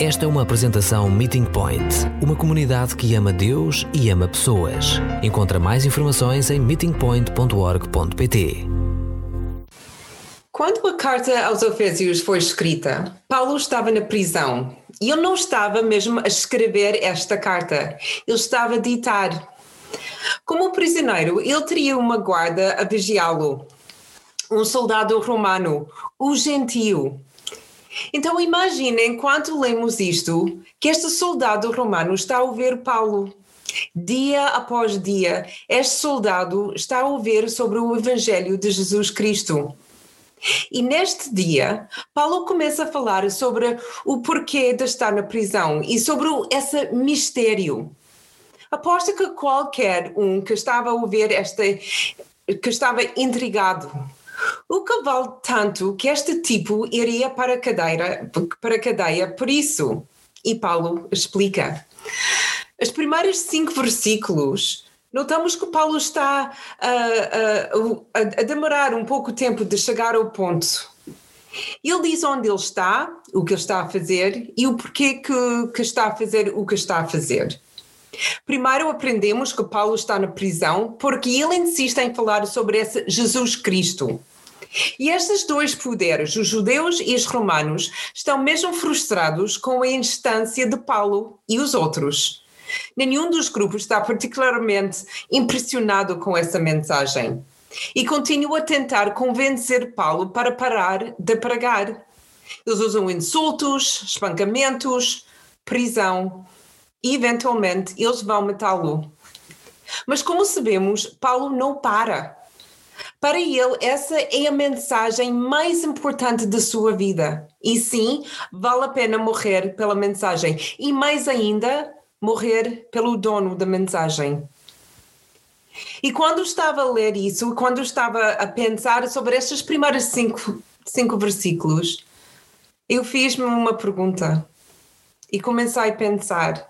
Esta é uma apresentação Meeting Point, uma comunidade que ama Deus e ama pessoas. Encontra mais informações em meetingpoint.org.pt. Quando a carta aos Efésios foi escrita, Paulo estava na prisão e ele não estava mesmo a escrever esta carta, ele estava a ditar. Como prisioneiro, ele teria uma guarda a vigiá-lo, um soldado romano, o gentio. Então imagine, enquanto lemos isto, que este soldado romano está a ouvir Paulo. Dia após dia, este soldado está a ouvir sobre o Evangelho de Jesus Cristo. E neste dia, Paulo começa a falar sobre o porquê de estar na prisão e sobre esse mistério. Aposto que qualquer um que estava a ouvir esta, que estava intrigado o que vale tanto que este tipo iria para a cadeira, para a cadeia por isso? E Paulo explica. Os primeiros cinco versículos notamos que Paulo está a, a, a, demorar um pouco tempo de chegar ao ponto. Ele diz onde ele está, o que ele está a fazer e o porquê que, que está a fazer o que está a fazer. Primeiro aprendemos que Paulo está na prisão porque ele insiste em falar sobre esse Jesus Cristo. E estes dois poderes, os judeus e os romanos, estão mesmo frustrados com a instância de Paulo e os outros. Nenhum dos grupos está particularmente impressionado com essa mensagem e continua a tentar convencer Paulo para parar de pregar. Eles usam insultos, espancamentos, prisão e, eventualmente, eles vão matá-lo. Mas, como sabemos, Paulo não para. Para ele, essa é a mensagem mais importante da sua vida. E sim, vale a pena morrer pela mensagem. E mais ainda, morrer pelo dono da mensagem. E quando estava a ler isso, quando estava a pensar sobre estes primeiros cinco, cinco versículos, eu fiz-me uma pergunta e comecei a pensar: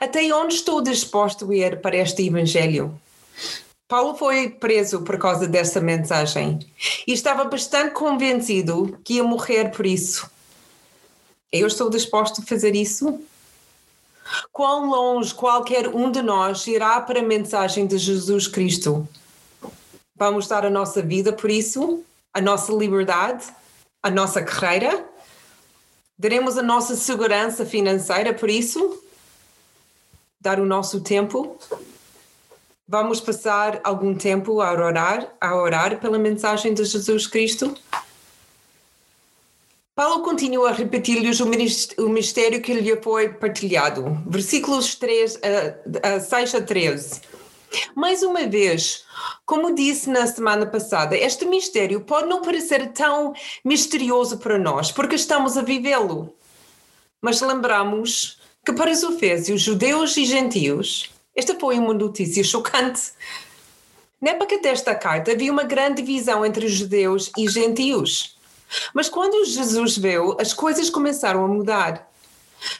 até onde estou disposto a ir para este Evangelho? Paulo foi preso por causa dessa mensagem e estava bastante convencido que ia morrer por isso. Eu estou disposto a fazer isso? Quão longe qualquer um de nós irá para a mensagem de Jesus Cristo? Vamos dar a nossa vida por isso? A nossa liberdade? A nossa carreira? Daremos a nossa segurança financeira por isso? Dar o nosso tempo? Vamos passar algum tempo a orar, a orar pela mensagem de Jesus Cristo? Paulo continua a repetir-lhes o mistério que lhe foi partilhado. Versículos 3 a, a 6 a 13. Mais uma vez, como disse na semana passada, este mistério pode não parecer tão misterioso para nós, porque estamos a vivê-lo. Mas lembramos que para os Efésios, judeus e gentios, esta foi uma notícia chocante. Na época desta carta havia uma grande divisão entre judeus e gentios. Mas quando Jesus veio, as coisas começaram a mudar.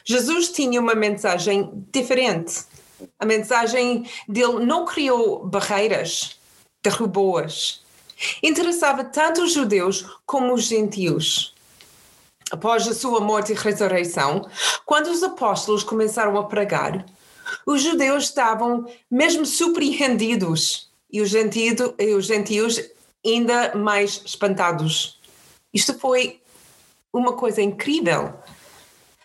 Jesus tinha uma mensagem diferente. A mensagem dele não criou barreiras, derrubou-as. Interessava tanto os judeus como os gentios. Após a sua morte e ressurreição, quando os apóstolos começaram a pregar, os judeus estavam mesmo surpreendidos e os, gentido, e os gentios ainda mais espantados. Isto foi uma coisa incrível.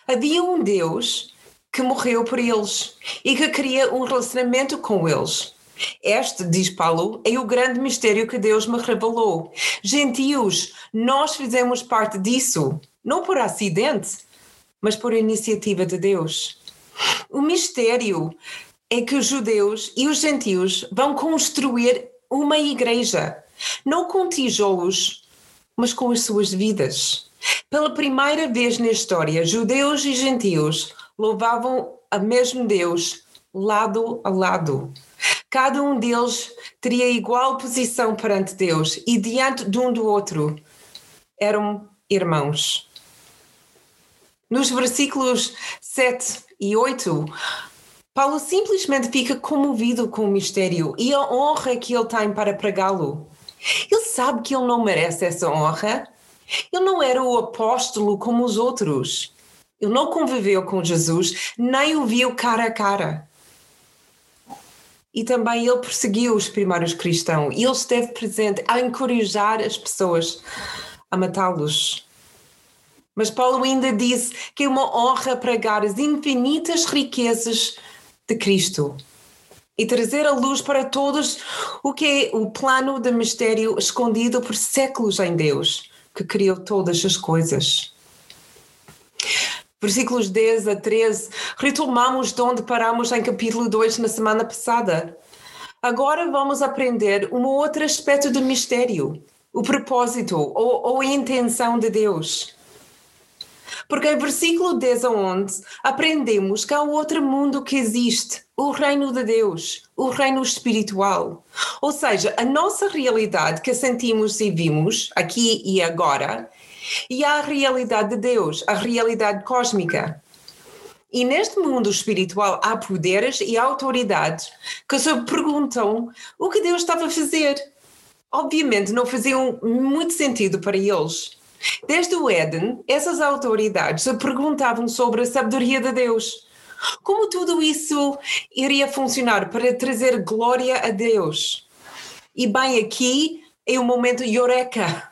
Havia um Deus que morreu por eles e que queria um relacionamento com eles. Este, diz Paulo, é o grande mistério que Deus me revelou. Gentios, nós fizemos parte disso, não por acidente, mas por iniciativa de Deus. O mistério é que os judeus e os gentios vão construir uma igreja, não com tijolos, mas com as suas vidas. Pela primeira vez na história, judeus e gentios louvavam a mesmo Deus lado a lado. Cada um deles teria igual posição perante Deus e diante de um do outro. Eram irmãos. Nos versículos 7 e 8, Paulo simplesmente fica comovido com o mistério e a honra que ele tem para pregá-lo. Ele sabe que ele não merece essa honra. Ele não era o apóstolo como os outros. Ele não conviveu com Jesus, nem o viu cara a cara. E também ele perseguiu os primeiros cristãos. Ele esteve presente a encorajar as pessoas a matá-los. Mas Paulo ainda disse que é uma honra pregar as infinitas riquezas de Cristo e trazer à luz para todos o que é o plano de mistério escondido por séculos em Deus, que criou todas as coisas. Versículos 10 a 13, retomamos de onde paramos em capítulo 2 na semana passada. Agora vamos aprender um outro aspecto do mistério, o propósito ou, ou a intenção de Deus. Porque em versículo 10 a 11 aprendemos que há outro mundo que existe, o reino de Deus, o reino espiritual. Ou seja, a nossa realidade que sentimos e vimos aqui e agora, e a realidade de Deus, a realidade cósmica. E neste mundo espiritual há poderes e autoridades que se perguntam o que Deus estava a fazer. Obviamente não faziam muito sentido para eles. Desde o Éden, essas autoridades se perguntavam sobre a sabedoria de Deus. Como tudo isso iria funcionar para trazer glória a Deus? E bem, aqui é o momento eureka.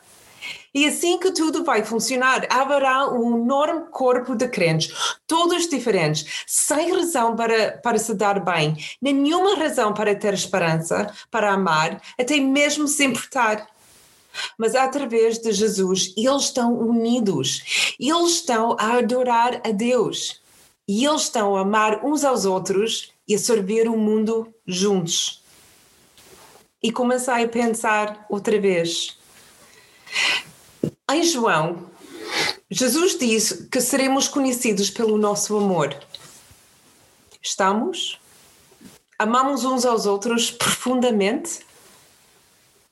E assim que tudo vai funcionar, haverá um enorme corpo de crentes, todos diferentes, sem razão para, para se dar bem, nenhuma razão para ter esperança, para amar, até mesmo se importar. Mas através de Jesus, eles estão unidos, eles estão a adorar a Deus e eles estão a amar uns aos outros e a servir o mundo juntos. E comecei a pensar outra vez. Em João, Jesus disse que seremos conhecidos pelo nosso amor. Estamos? Amamos uns aos outros profundamente?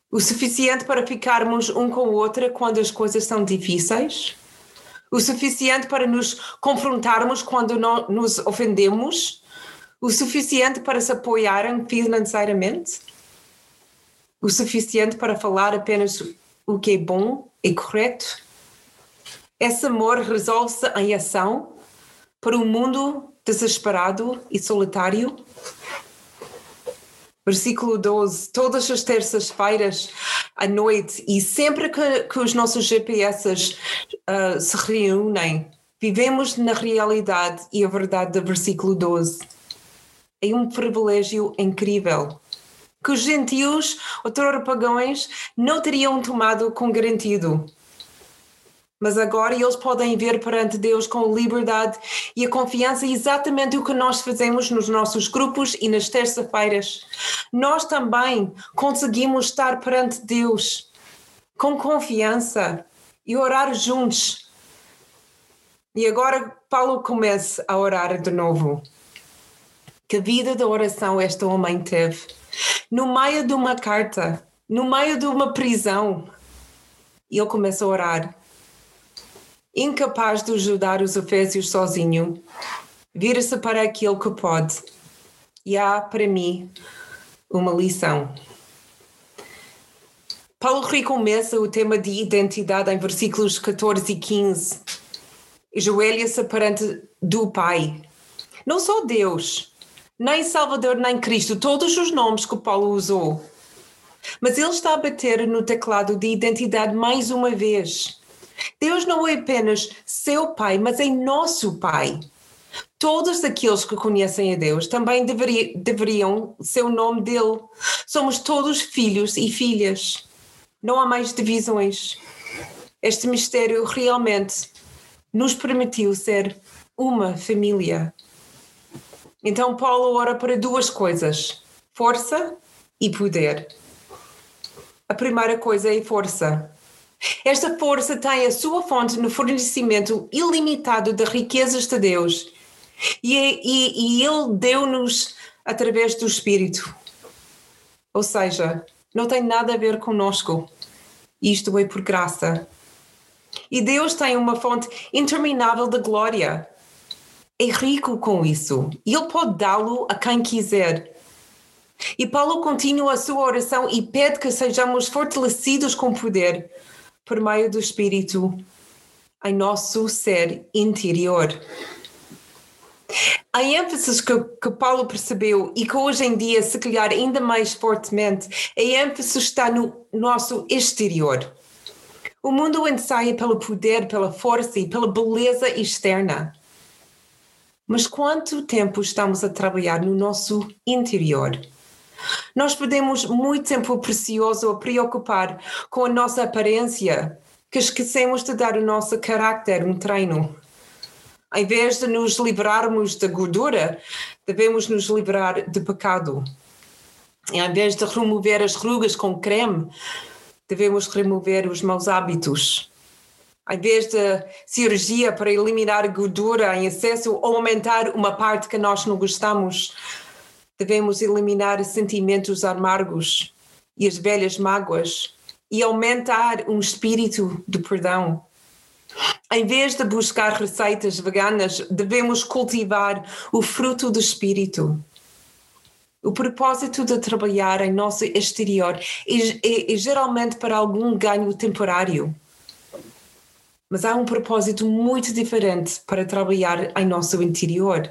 O suficiente para ficarmos um com o outro quando as coisas são difíceis? O suficiente para nos confrontarmos quando nos ofendemos? O suficiente para se apoiarem financeiramente? O suficiente para falar apenas o que é bom e correto? Esse amor resolve-se em ação para um mundo desesperado e solitário? Versículo 12: Todas as terças-feiras à noite e sempre que, que os nossos GPS uh, se reúnem, vivemos na realidade e a verdade do versículo 12. É um privilégio incrível que os gentios, outrora pagãos, não teriam tomado com garantido mas agora eles podem ver perante Deus com liberdade e a confiança exatamente o que nós fazemos nos nossos grupos e nas terça-feiras. Nós também conseguimos estar perante Deus com confiança e orar juntos. E agora Paulo começa a orar de novo. Que vida de oração esta homem teve. No meio de uma carta, no meio de uma prisão, ele começa a orar incapaz de ajudar os Efésios sozinho, vira-se para aquele que pode. E há para mim uma lição. Paulo recomeça o tema de identidade em versículos 14 e 15. Joelha-se perante do Pai. Não só Deus, nem Salvador, nem Cristo, todos os nomes que Paulo usou. Mas ele está a bater no teclado de identidade mais uma vez. Deus não é apenas seu Pai, mas é nosso Pai. Todos aqueles que conhecem a Deus também deveria, deveriam ser o nome dele. Somos todos filhos e filhas. Não há mais divisões. Este mistério realmente nos permitiu ser uma família. Então, Paulo ora para duas coisas: força e poder. A primeira coisa é força. Esta força tem a sua fonte no fornecimento ilimitado de riquezas de Deus e, e, e Ele deu-nos através do Espírito. Ou seja, não tem nada a ver conosco. Isto é por graça. E Deus tem uma fonte interminável de glória. É rico com isso. Ele pode dá-lo a quem quiser. E Paulo continua a sua oração e pede que sejamos fortalecidos com poder por meio do Espírito em nosso ser interior. A ênfase que, que, Paulo percebeu e que hoje em dia, se calhar ainda mais fortemente, a ênfase está no nosso exterior. O mundo ensaia pelo poder, pela força e pela beleza externa. Mas quanto tempo estamos a trabalhar no nosso interior? Nós perdemos muito tempo precioso a preocupar com a nossa aparência, que esquecemos de dar o nosso caráter um treino. Em vez de nos livrarmos da gordura, devemos nos livrar de pecado. E em vez de remover as rugas com creme, devemos remover os maus hábitos. Em vez de cirurgia para eliminar gordura em excesso ou aumentar uma parte que nós não gostamos, devemos eliminar sentimentos amargos e as velhas mágoas e aumentar um espírito de perdão. Em vez de buscar receitas veganas, devemos cultivar o fruto do espírito. O propósito de trabalhar em nosso exterior é, é, geralmente para algum ganho temporário. Mas há um propósito muito diferente para trabalhar em nosso interior.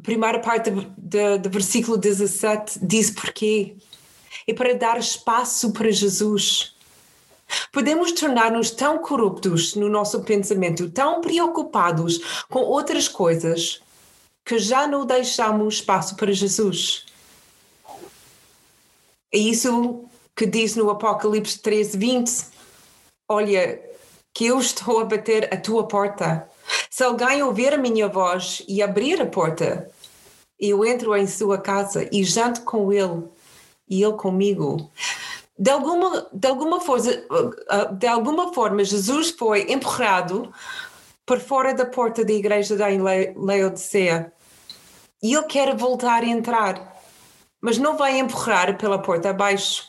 A primeira parte do versículo 17 diz porquê. É para dar espaço para Jesus. Podemos tornar-nos tão corruptos no nosso pensamento, tão preocupados com outras coisas, que já não deixamos espaço para Jesus. É isso que diz no Apocalipse 13, 20. Olha, que eu estou a bater a tua porta. Se alguém ouvir a minha voz e abrir a porta, eu entro em sua casa e janto com ele e ele comigo. De alguma, de alguma, forma, de alguma forma, Jesus foi empurrado por fora da porta da igreja da Laodicea. E ele quer voltar a entrar, mas não vai empurrar pela porta abaixo.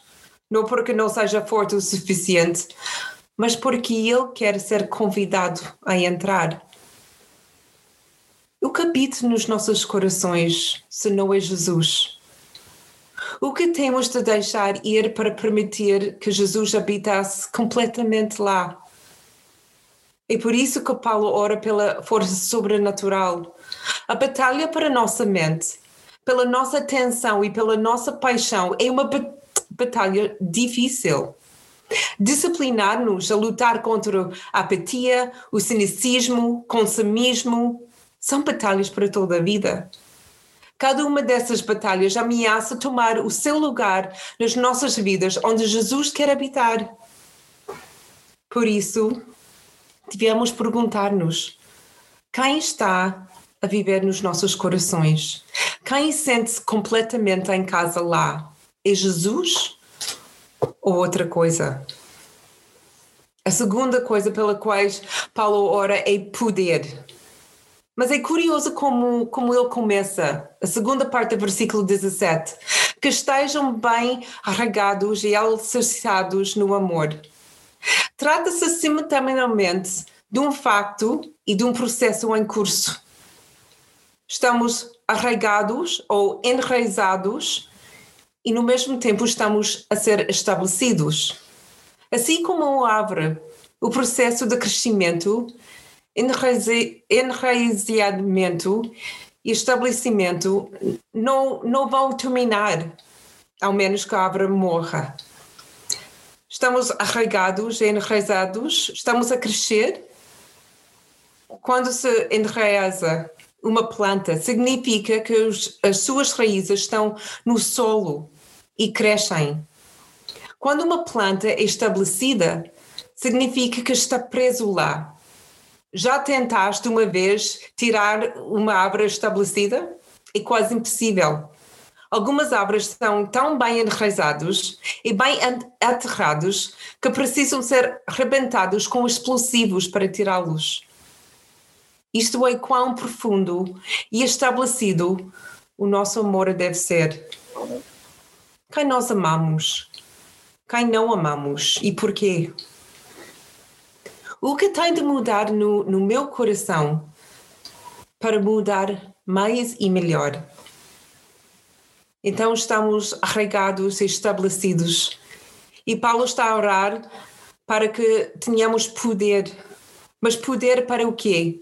Não porque não seja forte o suficiente, mas porque ele quer ser convidado a entrar. O que habita nos nossos corações se não é Jesus? O que temos de deixar ir para permitir que Jesus habitasse completamente lá? É por isso que Paulo ora pela força sobrenatural. A batalha para a nossa mente, pela nossa atenção e pela nossa paixão é uma batalha difícil. Disciplinar-nos a lutar contra a apatia, o cinicismo, o consumismo, são batalhas para toda a vida. Cada uma dessas batalhas ameaça tomar o seu lugar nas nossas vidas, onde Jesus quer habitar. Por isso, devemos perguntar-nos: quem está a viver nos nossos corações? Quem sente-se completamente em casa lá? É Jesus ou outra coisa. A segunda coisa pela qual Paulo ora é poder. Mas é curioso como, como ele começa, a segunda parte do versículo 17, que estejam bem arraigados e alicerçados no amor. Trata-se simultaneamente de um facto e de um processo em curso. Estamos arraigados ou enraizados e no mesmo tempo estamos a ser estabelecidos. Assim como uma árvore, o processo de crescimento, enraizamento e estabelecimento não, não vão terminar, ao menos que a árvore morra. Estamos arraigados, enraizados, estamos a crescer. Quando se enraiza uma planta, significa que os, as suas raízes estão no solo e crescem. Quando uma planta é estabelecida, significa que está preso lá. Já tentaste uma vez tirar uma árvore estabelecida? É quase impossível. Algumas árvores são tão bem enraizados e bem aterrados que precisam ser rebentados com explosivos para tirá-los. Isto é quão profundo e estabelecido o nosso amor deve ser. Quem nós amamos? Quem não amamos? E porquê? O que tem de mudar no, no meu coração para mudar mais e melhor? Então estamos arraigados e estabelecidos. E Paulo está a orar para que tenhamos poder. Mas poder para o quê?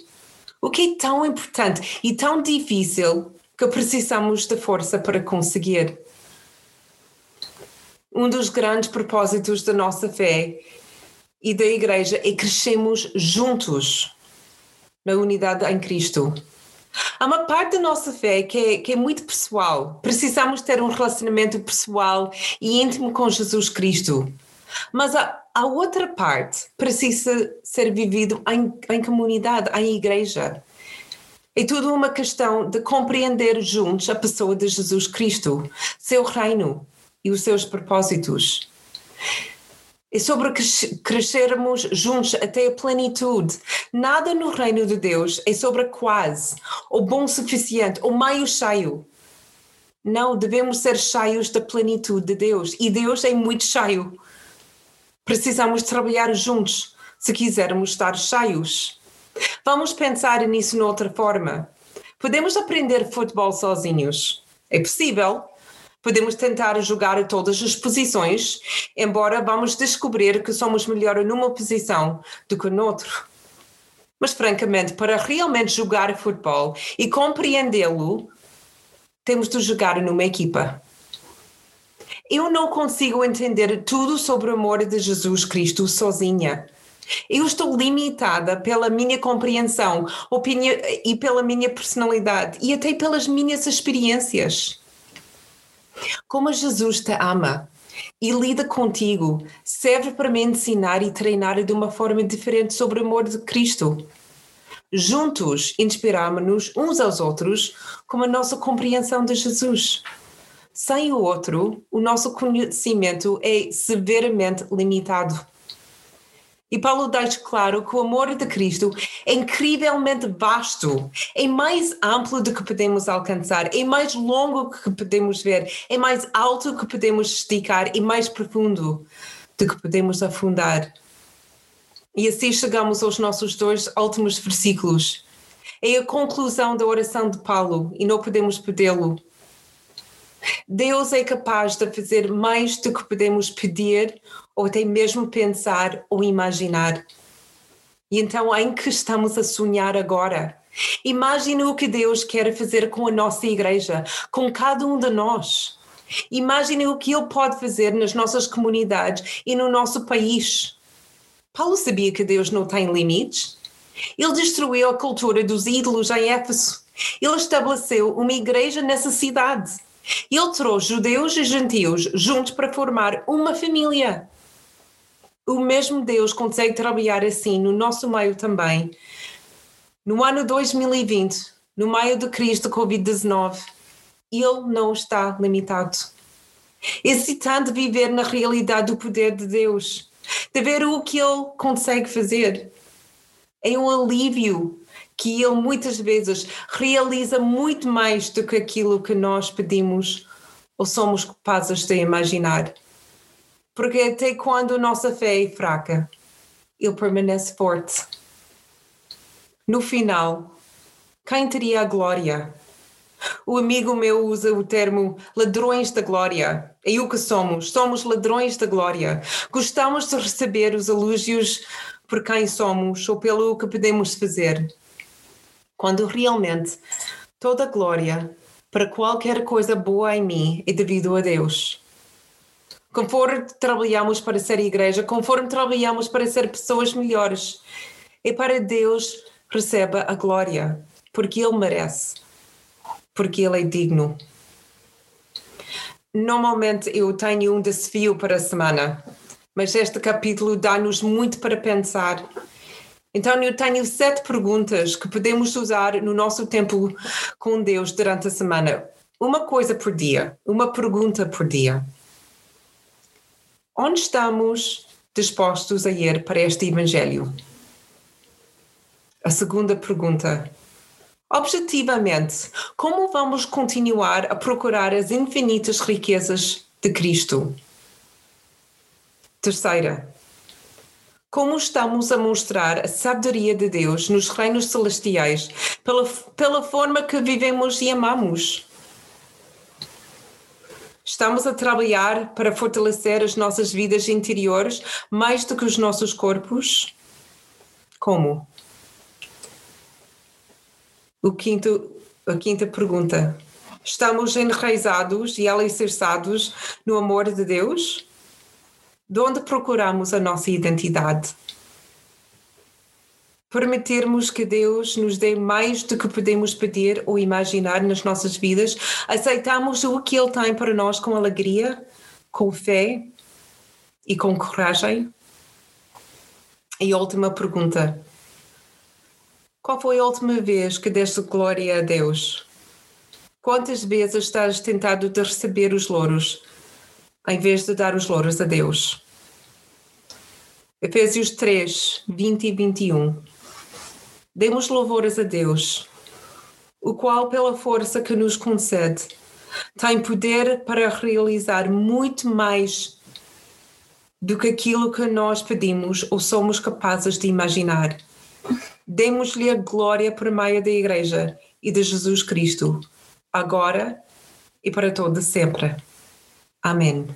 O que é tão importante e tão difícil que precisamos de força para conseguir? Um dos grandes propósitos da nossa fé e da igreja é crescermos juntos na unidade em Cristo. Há uma parte da nossa fé que é, que é muito pessoal. Precisamos ter um relacionamento pessoal e íntimo com Jesus Cristo. Mas a, a outra parte precisa ser vivido em, em comunidade, em igreja. É tudo uma questão de compreender juntos a pessoa de Jesus Cristo, seu reino e os seus propósitos. É sobre crescermos juntos até a plenitude. Nada no reino de Deus é sobre quase, ou bom suficiente, ou meio cheio. Não, devemos ser cheios da plenitude de Deus. E Deus é muito cheio. Precisamos trabalhar juntos se quisermos estar cheios. Vamos pensar nisso de outra forma. Podemos aprender futebol sozinhos. É possível, Podemos tentar jogar todas as posições, embora vamos descobrir que somos melhor numa posição do que noutra. Mas, francamente, para realmente jogar futebol e compreendê-lo, temos de jogar numa equipa. Eu não consigo entender tudo sobre o amor de Jesus Cristo sozinha. Eu estou limitada pela minha compreensão opinião, e pela minha personalidade e até pelas minhas experiências. Como Jesus te ama e lida contigo, serve para me ensinar e treinar de uma forma diferente sobre o amor de Cristo. Juntos inspiramos-nos uns aos outros com a nossa compreensão de Jesus. Sem o outro, o nosso conhecimento é severamente limitado. E Paulo deixa claro que o amor de Cristo é incrivelmente vasto, é mais amplo do que podemos alcançar, é mais longo do que podemos ver, é mais alto do que podemos esticar e mais profundo do que podemos afundar. E assim chegamos aos nossos dois últimos versículos. É a conclusão da oração de Paulo e não podemos pedi-lo. Deus é capaz de fazer mais do que podemos pedir ou até mesmo pensar ou imaginar. E então, em que estamos a sonhar agora? Imagine o que Deus quer fazer com a nossa igreja, com cada um de nós. Imagine o que Ele pode fazer nas nossas comunidades e no nosso país. Paulo sabia que Deus não tem limites. Ele destruiu a cultura dos ídolos em Éfeso. Ele estabeleceu uma igreja nessa cidade. Ele trouxe judeus e gentios juntos para formar uma família. O mesmo Deus consegue trabalhar assim no nosso meio também. No ano 2020, no meio da crise da Covid-19, Ele não está limitado. Excitante viver na realidade do poder de Deus, de ver o que Ele consegue fazer. É um alívio que Ele muitas vezes realiza muito mais do que aquilo que nós pedimos ou somos capazes de imaginar. Porque até quando nossa fé é fraca, Ele permanece forte. No final, quem teria a glória? O amigo meu usa o termo ladrões da glória. É o que somos, somos ladrões da glória. Gostamos de receber os elogios por quem somos ou pelo que podemos fazer quando realmente toda glória para qualquer coisa boa em mim é devido a Deus. Conforme trabalhamos para ser igreja, conforme trabalhamos para ser pessoas melhores, é para Deus receba a glória, porque Ele merece, porque Ele é digno. Normalmente eu tenho um desafio para a semana, mas este capítulo dá-nos muito para pensar então, eu tenho sete perguntas que podemos usar no nosso tempo com Deus durante a semana. Uma coisa por dia, uma pergunta por dia. Onde estamos dispostos a ir para este Evangelho? A segunda pergunta. Objetivamente, como vamos continuar a procurar as infinitas riquezas de Cristo? Terceira, como estamos a mostrar a sabedoria de Deus nos reinos celestiais pela, pela forma que vivemos e amamos. Estamos a trabalhar para fortalecer as nossas vidas interiores mais do que os nossos corpos? Como? O quinto, a quinta pergunta. Estamos enraizados e alicerçados no amor de Deus? De onde procuramos a nossa identidade? Permitirmos que Deus nos dê mais do que podemos pedir ou imaginar nas nossas vidas? Aceitamos o que Ele tem para nós com alegria, com fé e com coragem? E última pergunta. Qual foi a última vez que deste glória a Deus? Quantas vezes estás tentado de receber os louros em vez de dar os louros a Deus? Efésios 3, 20 e 21. Demos louvores a Deus, o qual, pela força que nos concede, tem poder para realizar muito mais do que aquilo que nós pedimos ou somos capazes de imaginar. Demos-lhe a glória por meio da Igreja e de Jesus Cristo, agora e para todo sempre. Amén.